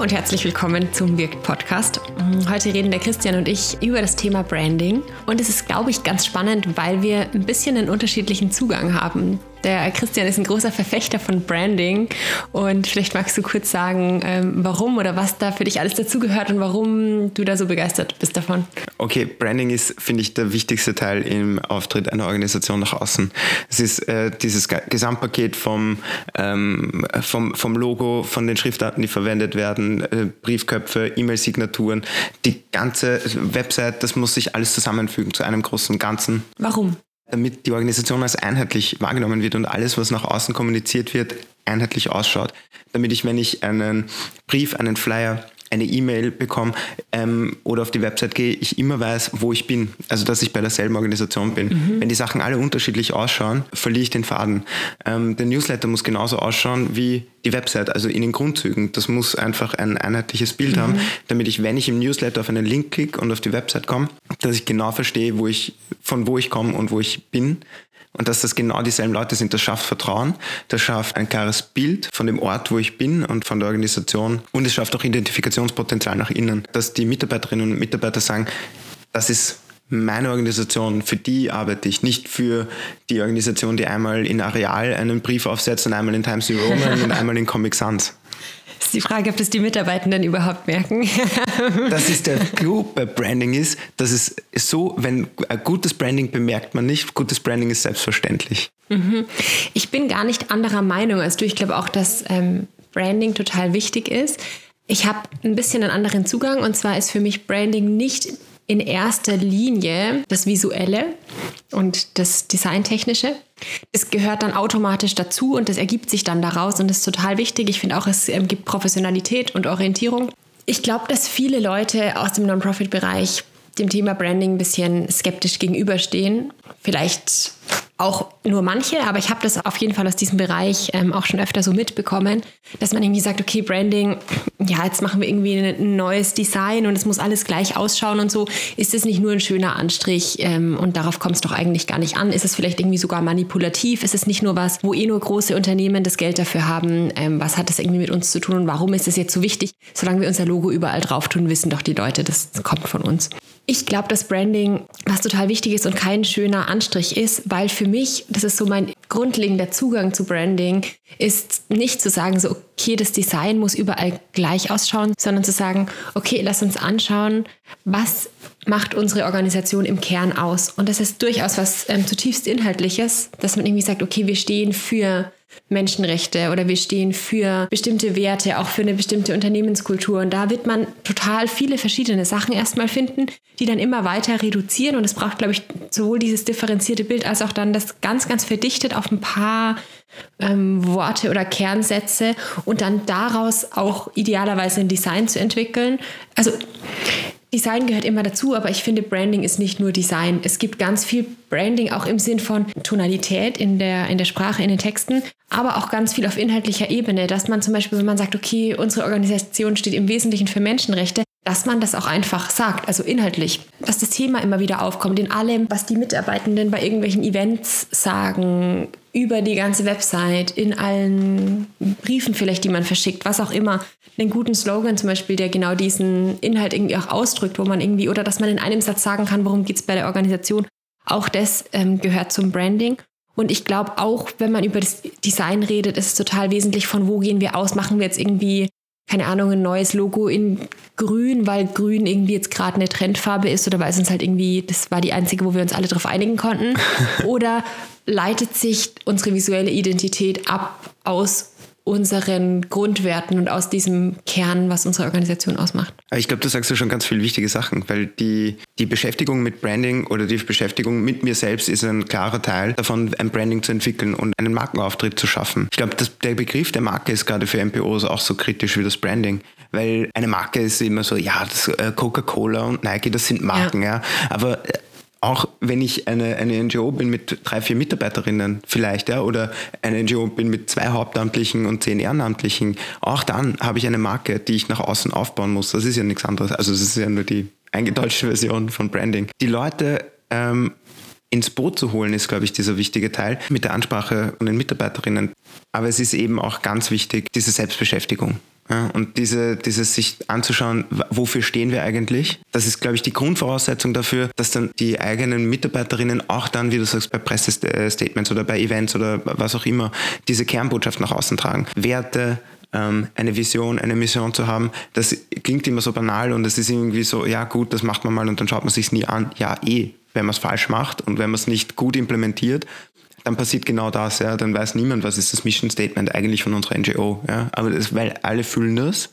und herzlich willkommen zum Wirkt Podcast. Heute reden der Christian und ich über das Thema Branding und es ist, glaube ich, ganz spannend, weil wir ein bisschen einen unterschiedlichen Zugang haben der Christian ist ein großer Verfechter von Branding und vielleicht magst du kurz sagen, ähm, warum oder was da für dich alles dazugehört und warum du da so begeistert bist davon. Okay, Branding ist, finde ich, der wichtigste Teil im Auftritt einer Organisation nach außen. Es ist äh, dieses Gesamtpaket vom, ähm, vom, vom Logo, von den Schriftarten, die verwendet werden, äh, Briefköpfe, E-Mail-Signaturen, die ganze Website, das muss sich alles zusammenfügen zu einem großen Ganzen. Warum? Damit die Organisation als einheitlich wahrgenommen wird und alles, was nach außen kommuniziert wird, einheitlich ausschaut. Damit ich, wenn ich einen Brief, einen Flyer eine E-Mail bekomme ähm, oder auf die Website gehe, ich immer weiß, wo ich bin. Also, dass ich bei derselben Organisation bin. Mhm. Wenn die Sachen alle unterschiedlich ausschauen, verliere ich den Faden. Ähm, der Newsletter muss genauso ausschauen wie die Website, also in den Grundzügen. Das muss einfach ein einheitliches Bild mhm. haben, damit ich, wenn ich im Newsletter auf einen Link klicke und auf die Website komme, dass ich genau verstehe, wo ich, von wo ich komme und wo ich bin und dass das genau dieselben Leute sind, das schafft Vertrauen, das schafft ein klares Bild von dem Ort, wo ich bin und von der Organisation. Und es schafft auch Identifikationspotenzial nach innen, dass die Mitarbeiterinnen und Mitarbeiter sagen, das ist meine Organisation, für die arbeite ich, nicht für die Organisation, die einmal in Areal einen Brief aufsetzt und einmal in Times New Roman und einmal in Comic Sans ist die Frage, ob das die Mitarbeitenden überhaupt merken. das ist der Clou bei Branding ist, dass es so, wenn ein gutes Branding bemerkt man nicht, gutes Branding ist selbstverständlich. Mhm. Ich bin gar nicht anderer Meinung als du. Ich glaube auch, dass ähm, Branding total wichtig ist. Ich habe ein bisschen einen anderen Zugang und zwar ist für mich Branding nicht in erster Linie das Visuelle und das Designtechnische. Es gehört dann automatisch dazu und das ergibt sich dann daraus und das ist total wichtig. Ich finde auch, es ähm, gibt Professionalität und Orientierung. Ich glaube, dass viele Leute aus dem Non-Profit-Bereich dem Thema Branding ein bisschen skeptisch gegenüberstehen. Vielleicht auch nur manche, aber ich habe das auf jeden Fall aus diesem Bereich ähm, auch schon öfter so mitbekommen, dass man irgendwie sagt, okay, Branding, ja, jetzt machen wir irgendwie ein neues Design und es muss alles gleich ausschauen und so. Ist es nicht nur ein schöner Anstrich ähm, und darauf kommt es doch eigentlich gar nicht an? Ist es vielleicht irgendwie sogar manipulativ? Ist es nicht nur was, wo eh nur große Unternehmen das Geld dafür haben? Ähm, was hat das irgendwie mit uns zu tun und warum ist es jetzt so wichtig? Solange wir unser Logo überall drauf tun, wissen doch die Leute, das kommt von uns. Ich glaube, dass Branding was total wichtig ist und kein schöner Anstrich ist, weil für mich, das ist so mein grundlegender Zugang zu Branding, ist nicht zu sagen, so, okay, das Design muss überall gleich ausschauen, sondern zu sagen, okay, lass uns anschauen, was macht unsere Organisation im Kern aus. Und das ist durchaus was ähm, zutiefst Inhaltliches, dass man irgendwie sagt, okay, wir stehen für Menschenrechte oder wir stehen für bestimmte Werte, auch für eine bestimmte Unternehmenskultur. Und da wird man total viele verschiedene Sachen erstmal finden, die dann immer weiter reduzieren. Und es braucht, glaube ich, sowohl dieses differenzierte Bild als auch dann das ganz, ganz verdichtet auf ein paar ähm, Worte oder Kernsätze und dann daraus auch idealerweise ein Design zu entwickeln. Also Design gehört immer dazu, aber ich finde, Branding ist nicht nur Design. Es gibt ganz viel Branding auch im Sinn von Tonalität in der, in der Sprache, in den Texten, aber auch ganz viel auf inhaltlicher Ebene, dass man zum Beispiel, wenn man sagt, okay, unsere Organisation steht im Wesentlichen für Menschenrechte, dass man das auch einfach sagt, also inhaltlich, dass das Thema immer wieder aufkommt in allem, was die Mitarbeitenden bei irgendwelchen Events sagen, über die ganze Website, in allen Briefen vielleicht, die man verschickt, was auch immer. Einen guten Slogan zum Beispiel, der genau diesen Inhalt irgendwie auch ausdrückt, wo man irgendwie, oder dass man in einem Satz sagen kann, worum geht es bei der Organisation. Auch das ähm, gehört zum Branding. Und ich glaube auch, wenn man über das Design redet, ist es total wesentlich, von wo gehen wir aus. Machen wir jetzt irgendwie keine Ahnung, ein neues Logo in grün, weil grün irgendwie jetzt gerade eine Trendfarbe ist oder weil es uns halt irgendwie, das war die einzige, wo wir uns alle darauf einigen konnten. oder leitet sich unsere visuelle Identität ab aus unseren Grundwerten und aus diesem Kern, was unsere Organisation ausmacht. Ich glaube, du sagst ja schon ganz viele wichtige Sachen, weil die, die Beschäftigung mit Branding oder die Beschäftigung mit mir selbst ist ein klarer Teil davon, ein Branding zu entwickeln und einen Markenauftritt zu schaffen. Ich glaube, der Begriff der Marke ist gerade für MPOs auch so kritisch wie das Branding, weil eine Marke ist immer so, ja, äh, Coca-Cola und Nike, das sind Marken, ja, ja. aber äh, auch wenn ich eine, eine NGO bin mit drei, vier Mitarbeiterinnen vielleicht, ja, oder eine NGO bin mit zwei Hauptamtlichen und zehn Ehrenamtlichen, auch dann habe ich eine Marke, die ich nach außen aufbauen muss. Das ist ja nichts anderes. Also es ist ja nur die eingedeutschte Version von Branding. Die Leute ähm, ins Boot zu holen, ist, glaube ich, dieser wichtige Teil mit der Ansprache von den Mitarbeiterinnen. Aber es ist eben auch ganz wichtig, diese Selbstbeschäftigung. Ja, und diese, dieses sich anzuschauen, wofür stehen wir eigentlich, das ist, glaube ich, die Grundvoraussetzung dafür, dass dann die eigenen Mitarbeiterinnen auch dann, wie du sagst, bei Pressestatements oder bei Events oder was auch immer, diese Kernbotschaft nach außen tragen. Werte, ähm, eine Vision, eine Mission zu haben, das klingt immer so banal und es ist irgendwie so, ja gut, das macht man mal und dann schaut man sich nie an. Ja, eh, wenn man es falsch macht und wenn man es nicht gut implementiert, dann passiert genau das, ja. Dann weiß niemand, was ist das Mission Statement eigentlich von unserer NGO, ja. Aber das, weil alle fühlen das,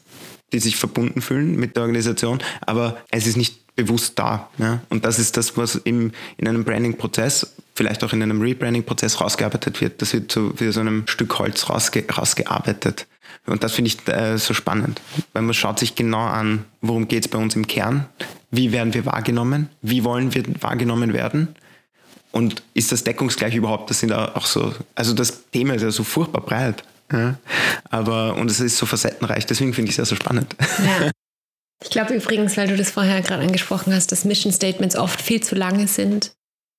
die sich verbunden fühlen mit der Organisation, aber es ist nicht bewusst da. Ja? Und das ist das, was im, in einem Branding-Prozess, vielleicht auch in einem Rebranding-Prozess rausgearbeitet wird. Das wird so wie so einem Stück Holz rausge rausgearbeitet. Und das finde ich äh, so spannend, weil man schaut sich genau an, worum geht es bei uns im Kern, wie werden wir wahrgenommen, wie wollen wir wahrgenommen werden und ist das deckungsgleich überhaupt? Das sind auch so, also das Thema ist ja so furchtbar breit. Ja? Aber, und es ist so facettenreich, deswegen finde ich es ja so spannend. Ja. Ich glaube übrigens, weil du das vorher gerade angesprochen hast, dass Mission Statements oft viel zu lange sind.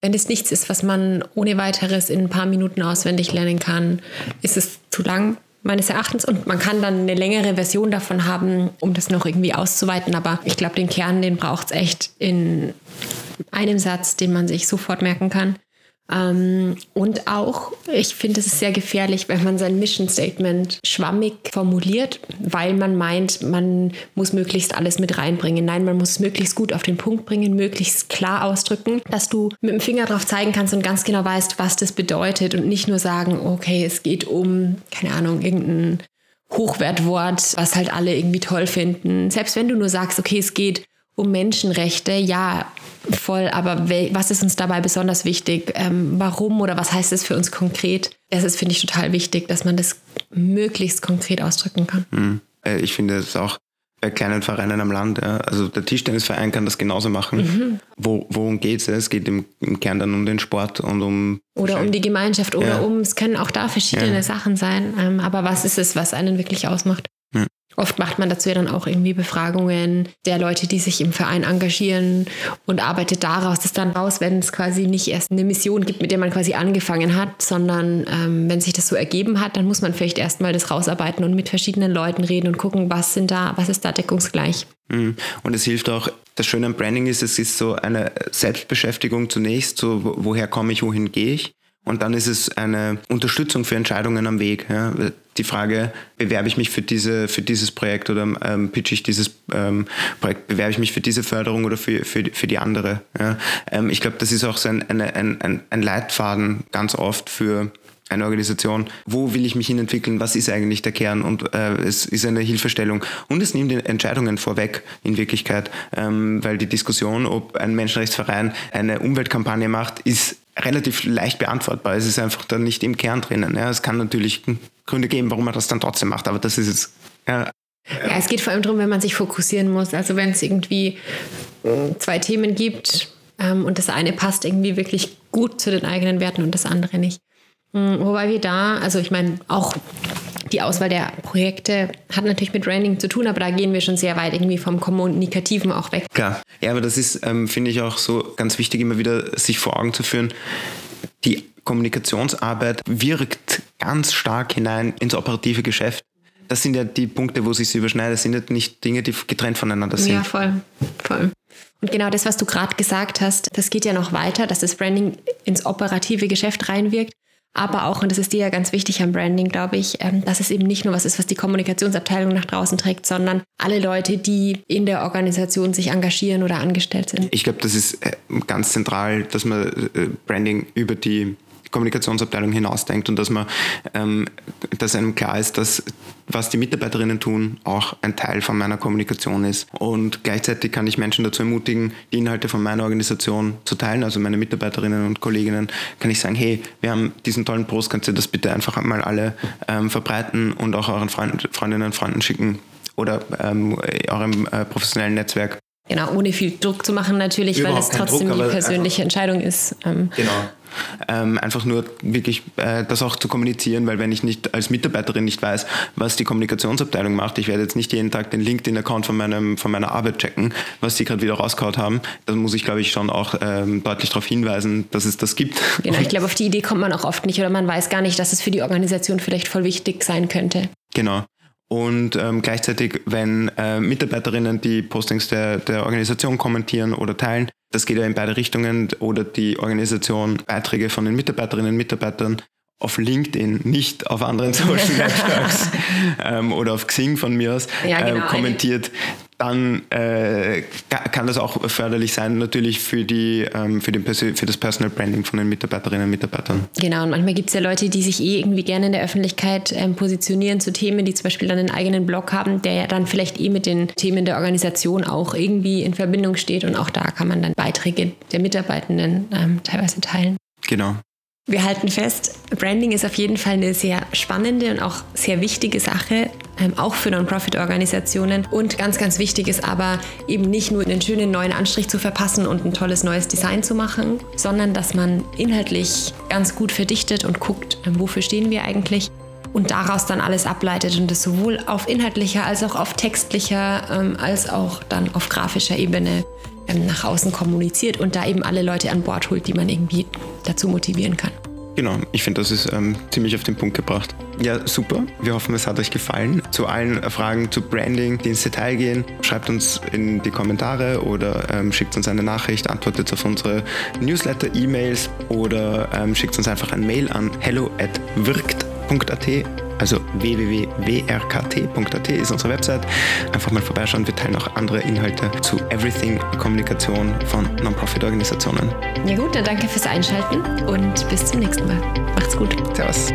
Wenn es nichts ist, was man ohne weiteres in ein paar Minuten auswendig lernen kann, ist es zu lang meines Erachtens. Und man kann dann eine längere Version davon haben, um das noch irgendwie auszuweiten. Aber ich glaube, den Kern, den braucht es echt in einem Satz, den man sich sofort merken kann. Ähm, und auch, ich finde, es sehr gefährlich, wenn man sein Mission Statement schwammig formuliert, weil man meint, man muss möglichst alles mit reinbringen. Nein, man muss es möglichst gut auf den Punkt bringen, möglichst klar ausdrücken, dass du mit dem Finger drauf zeigen kannst und ganz genau weißt, was das bedeutet und nicht nur sagen, okay, es geht um, keine Ahnung, irgendein Hochwertwort, was halt alle irgendwie toll finden. Selbst wenn du nur sagst, okay, es geht um Menschenrechte, ja, voll, aber was ist uns dabei besonders wichtig? Ähm, warum oder was heißt es für uns konkret? Das ist, finde ich, total wichtig, dass man das möglichst konkret ausdrücken kann. Mhm. Ich finde es auch bei kleinen Vereinen am Land, ja. also der Tischtennisverein kann das genauso machen. Mhm. Wo, worum geht es? Es geht im, im, Kern dann um den Sport und um... Oder um die Gemeinschaft oder ja. um, es können auch da verschiedene ja. Sachen sein, ähm, aber was ist es, was einen wirklich ausmacht? Oft macht man dazu ja dann auch irgendwie Befragungen der Leute, die sich im Verein engagieren und arbeitet daraus das dann raus, wenn es quasi nicht erst eine Mission gibt, mit der man quasi angefangen hat, sondern ähm, wenn sich das so ergeben hat, dann muss man vielleicht erstmal das rausarbeiten und mit verschiedenen Leuten reden und gucken, was sind da, was ist da deckungsgleich. Mhm. Und es hilft auch, das Schöne am Branding ist, es ist so eine Selbstbeschäftigung zunächst, so woher komme ich, wohin gehe ich. Und dann ist es eine Unterstützung für Entscheidungen am Weg. Ja. Die Frage, bewerbe ich mich für, diese, für dieses Projekt oder ähm, pitch ich dieses ähm, Projekt, bewerbe ich mich für diese Förderung oder für, für, für die andere. Ja. Ähm, ich glaube, das ist auch so ein, eine, ein, ein Leitfaden ganz oft für eine Organisation, wo will ich mich hin entwickeln, was ist eigentlich der Kern und äh, es ist eine Hilfestellung und es nimmt Entscheidungen vorweg in Wirklichkeit, ähm, weil die Diskussion, ob ein Menschenrechtsverein eine Umweltkampagne macht, ist relativ leicht beantwortbar. Es ist einfach dann nicht im Kern drinnen. Ja. Es kann natürlich Gründe geben, warum man das dann trotzdem macht, aber das ist jetzt ja, ja, es geht vor allem darum, wenn man sich fokussieren muss. Also wenn es irgendwie äh, zwei Themen gibt ähm, und das eine passt irgendwie wirklich gut zu den eigenen Werten und das andere nicht. Hm, wobei wir da, also ich meine, auch die Auswahl der Projekte hat natürlich mit Branding zu tun, aber da gehen wir schon sehr weit irgendwie vom Kommunikativen auch weg. Klar, ja, aber das ist, ähm, finde ich, auch so ganz wichtig, immer wieder sich vor Augen zu führen. Die Kommunikationsarbeit wirkt ganz stark hinein ins operative Geschäft. Das sind ja die Punkte, wo sich überschneidet. Das sind ja nicht Dinge, die getrennt voneinander sind. Ja, voll, voll. Und genau das, was du gerade gesagt hast, das geht ja noch weiter, dass das Branding ins operative Geschäft reinwirkt aber auch, und das ist dir ja ganz wichtig am Branding, glaube ich, ähm, dass es eben nicht nur was ist, was die Kommunikationsabteilung nach draußen trägt, sondern alle Leute, die in der Organisation sich engagieren oder angestellt sind. Ich glaube, das ist äh, ganz zentral, dass man äh, Branding über die Kommunikationsabteilung hinausdenkt und dass man, ähm, dass einem klar ist, dass was die Mitarbeiterinnen tun, auch ein Teil von meiner Kommunikation ist. Und gleichzeitig kann ich Menschen dazu ermutigen, die Inhalte von meiner Organisation zu teilen, also meine Mitarbeiterinnen und Kolleginnen, kann ich sagen, hey, wir haben diesen tollen Post, kannst du das bitte einfach mal alle ähm, verbreiten und auch euren Freund, Freundinnen und Freunden schicken oder ähm, eurem äh, professionellen Netzwerk. Genau, ohne viel Druck zu machen natürlich, Überhaupt weil es trotzdem Druck, die persönliche Entscheidung ist. Ähm. Genau ähm, einfach nur wirklich äh, das auch zu kommunizieren, weil wenn ich nicht als Mitarbeiterin nicht weiß, was die Kommunikationsabteilung macht, ich werde jetzt nicht jeden Tag den LinkedIn-Account von, meinem, von meiner Arbeit checken, was die gerade wieder rausgehauen haben, dann muss ich, glaube ich, schon auch ähm, deutlich darauf hinweisen, dass es das gibt. Genau, ich glaube, auf die Idee kommt man auch oft nicht oder man weiß gar nicht, dass es für die Organisation vielleicht voll wichtig sein könnte. Genau. Und ähm, gleichzeitig, wenn äh, Mitarbeiterinnen die Postings der, der Organisation kommentieren oder teilen, das geht ja in beide Richtungen, oder die Organisation Beiträge von den Mitarbeiterinnen und Mitarbeitern auf LinkedIn, nicht auf anderen Social Networks ähm, oder auf Xing von mir aus ja, genau. äh, kommentiert, dann äh, kann das auch förderlich sein, natürlich für, die, ähm, für, den für das Personal Branding von den Mitarbeiterinnen und Mitarbeitern. Genau, und manchmal gibt es ja Leute, die sich eh irgendwie gerne in der Öffentlichkeit ähm, positionieren zu Themen, die zum Beispiel dann einen eigenen Blog haben, der ja dann vielleicht eh mit den Themen der Organisation auch irgendwie in Verbindung steht. Und auch da kann man dann Beiträge der Mitarbeitenden ähm, teilweise teilen. Genau. Wir halten fest, Branding ist auf jeden Fall eine sehr spannende und auch sehr wichtige Sache, ähm, auch für Non-Profit-Organisationen. Und ganz, ganz wichtig ist aber eben nicht nur einen schönen neuen Anstrich zu verpassen und ein tolles neues Design zu machen, sondern dass man inhaltlich ganz gut verdichtet und guckt, ähm, wofür stehen wir eigentlich und daraus dann alles ableitet und das sowohl auf inhaltlicher als auch auf textlicher ähm, als auch dann auf grafischer Ebene ähm, nach außen kommuniziert und da eben alle Leute an Bord holt, die man irgendwie dazu motivieren kann. Genau, ich finde, das ist ähm, ziemlich auf den Punkt gebracht. Ja, super. Wir hoffen, es hat euch gefallen. Zu allen Fragen zu Branding, die ins Detail gehen, schreibt uns in die Kommentare oder ähm, schickt uns eine Nachricht, antwortet auf unsere Newsletter, E-Mails oder ähm, schickt uns einfach ein Mail an hello at wirkt.at also www.wrkt.at ist unsere Website. Einfach mal vorbeischauen. Wir teilen auch andere Inhalte zu Everything Kommunikation von Non-Profit-Organisationen. Ja gut, dann danke fürs Einschalten und bis zum nächsten Mal. Macht's gut. Servus.